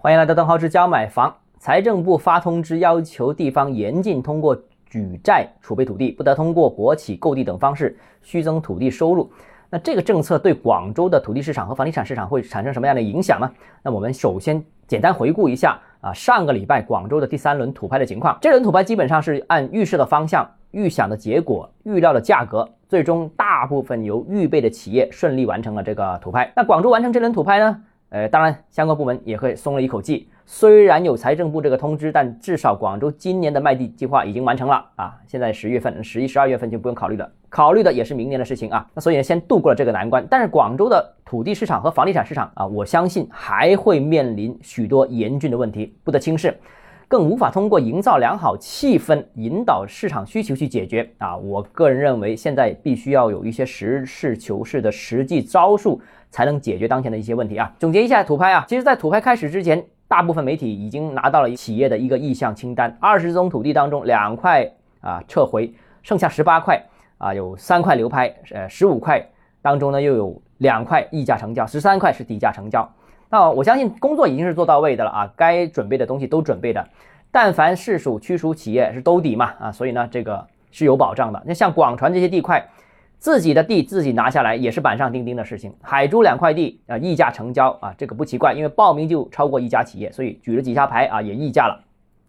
欢迎来到邓浩之教买房。财政部发通知，要求地方严禁通过举债储备土地，不得通过国企购地等方式虚增土地收入。那这个政策对广州的土地市场和房地产市场会产生什么样的影响呢？那我们首先简单回顾一下啊，上个礼拜广州的第三轮土拍的情况。这轮土拍基本上是按预设的方向、预想的结果、预料的价格，最终大部分由预备的企业顺利完成了这个土拍。那广州完成这轮土拍呢？呃，当然相关部门也会松了一口气。虽然有财政部这个通知，但至少广州今年的卖地计划已经完成了啊！现在十月份、十一、十二月份就不用考虑了，考虑的也是明年的事情啊。那所以呢，先度过了这个难关。但是广州的土地市场和房地产市场啊，我相信还会面临许多严峻的问题，不得轻视，更无法通过营造良好气氛、引导市场需求去解决啊。我个人认为，现在必须要有一些实事求是的实际招数，才能解决当前的一些问题啊。总结一下土拍啊，其实在土拍开始之前。大部分媒体已经拿到了企业的一个意向清单，二十宗土地当中两块啊撤回，剩下十八块啊有三块流拍，呃十五块当中呢又有两块溢价成交，十三块是底价成交。那我相信工作已经是做到位的了啊，该准备的东西都准备的，但凡市属区属企业是兜底嘛啊，所以呢这个是有保障的。那像广传这些地块。自己的地自己拿下来也是板上钉钉的事情。海珠两块地啊，溢价成交啊，这个不奇怪，因为报名就超过一家企业，所以举了几下牌啊，也溢价了。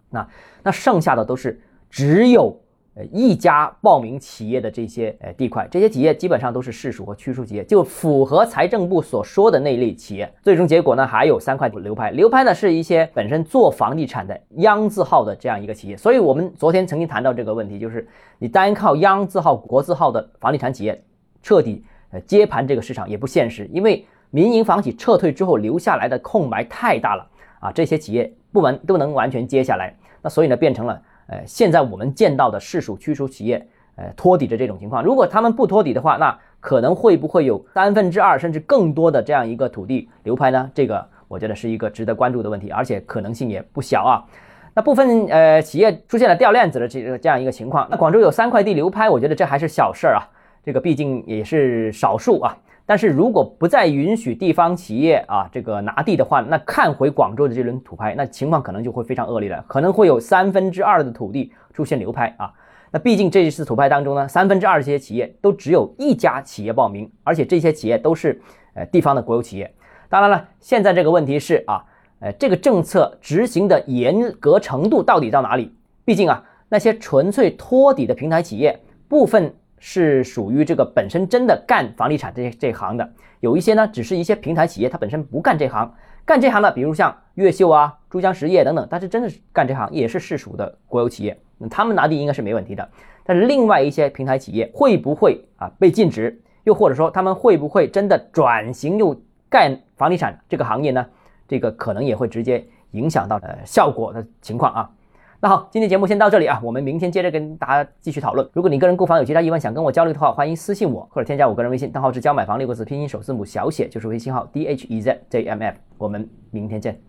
那那剩下的都是只有。一家报名企业的这些呃地块，这些企业基本上都是市属和区属企业，就符合财政部所说的那类企业。最终结果呢，还有三块流拍，流拍呢是一些本身做房地产的央字号的这样一个企业。所以我们昨天曾经谈到这个问题，就是你单靠央字号、国字号的房地产企业彻底呃接盘这个市场也不现实，因为民营房企撤退之后留下来的空白太大了啊，这些企业部门都能完全接下来，那所以呢变成了。呃，现在我们见到的市属区属企业，呃，托底的这种情况，如果他们不托底的话，那可能会不会有三分之二甚至更多的这样一个土地流拍呢？这个我觉得是一个值得关注的问题，而且可能性也不小啊。那部分呃企业出现了掉链子的这个这样一个情况，那广州有三块地流拍，我觉得这还是小事儿啊，这个毕竟也是少数啊。但是如果不再允许地方企业啊这个拿地的话，那看回广州的这轮土拍，那情况可能就会非常恶劣了，可能会有三分之二的土地出现流拍啊。那毕竟这一次土拍当中呢，三分之二这些企业都只有一家企业报名，而且这些企业都是呃地方的国有企业。当然了，现在这个问题是啊，呃这个政策执行的严格程度到底到哪里？毕竟啊那些纯粹托底的平台企业部分。是属于这个本身真的干房地产这这行的，有一些呢，只是一些平台企业，它本身不干这行，干这行的，比如像越秀啊、珠江实业等等，但是真的是干这行，也是市属的国有企业，那他们拿地应该是没问题的。但是另外一些平台企业会不会啊被禁止？又或者说他们会不会真的转型又干房地产这个行业呢？这个可能也会直接影响到呃效果的情况啊。那好，今天节目先到这里啊，我们明天接着跟大家继续讨论。如果你个人购房有其他疑问想跟我交流的话，欢迎私信我或者添加我个人微信，账号是教买房六个字拼音首字母小写就是微信号 d h e z j m f。我们明天见。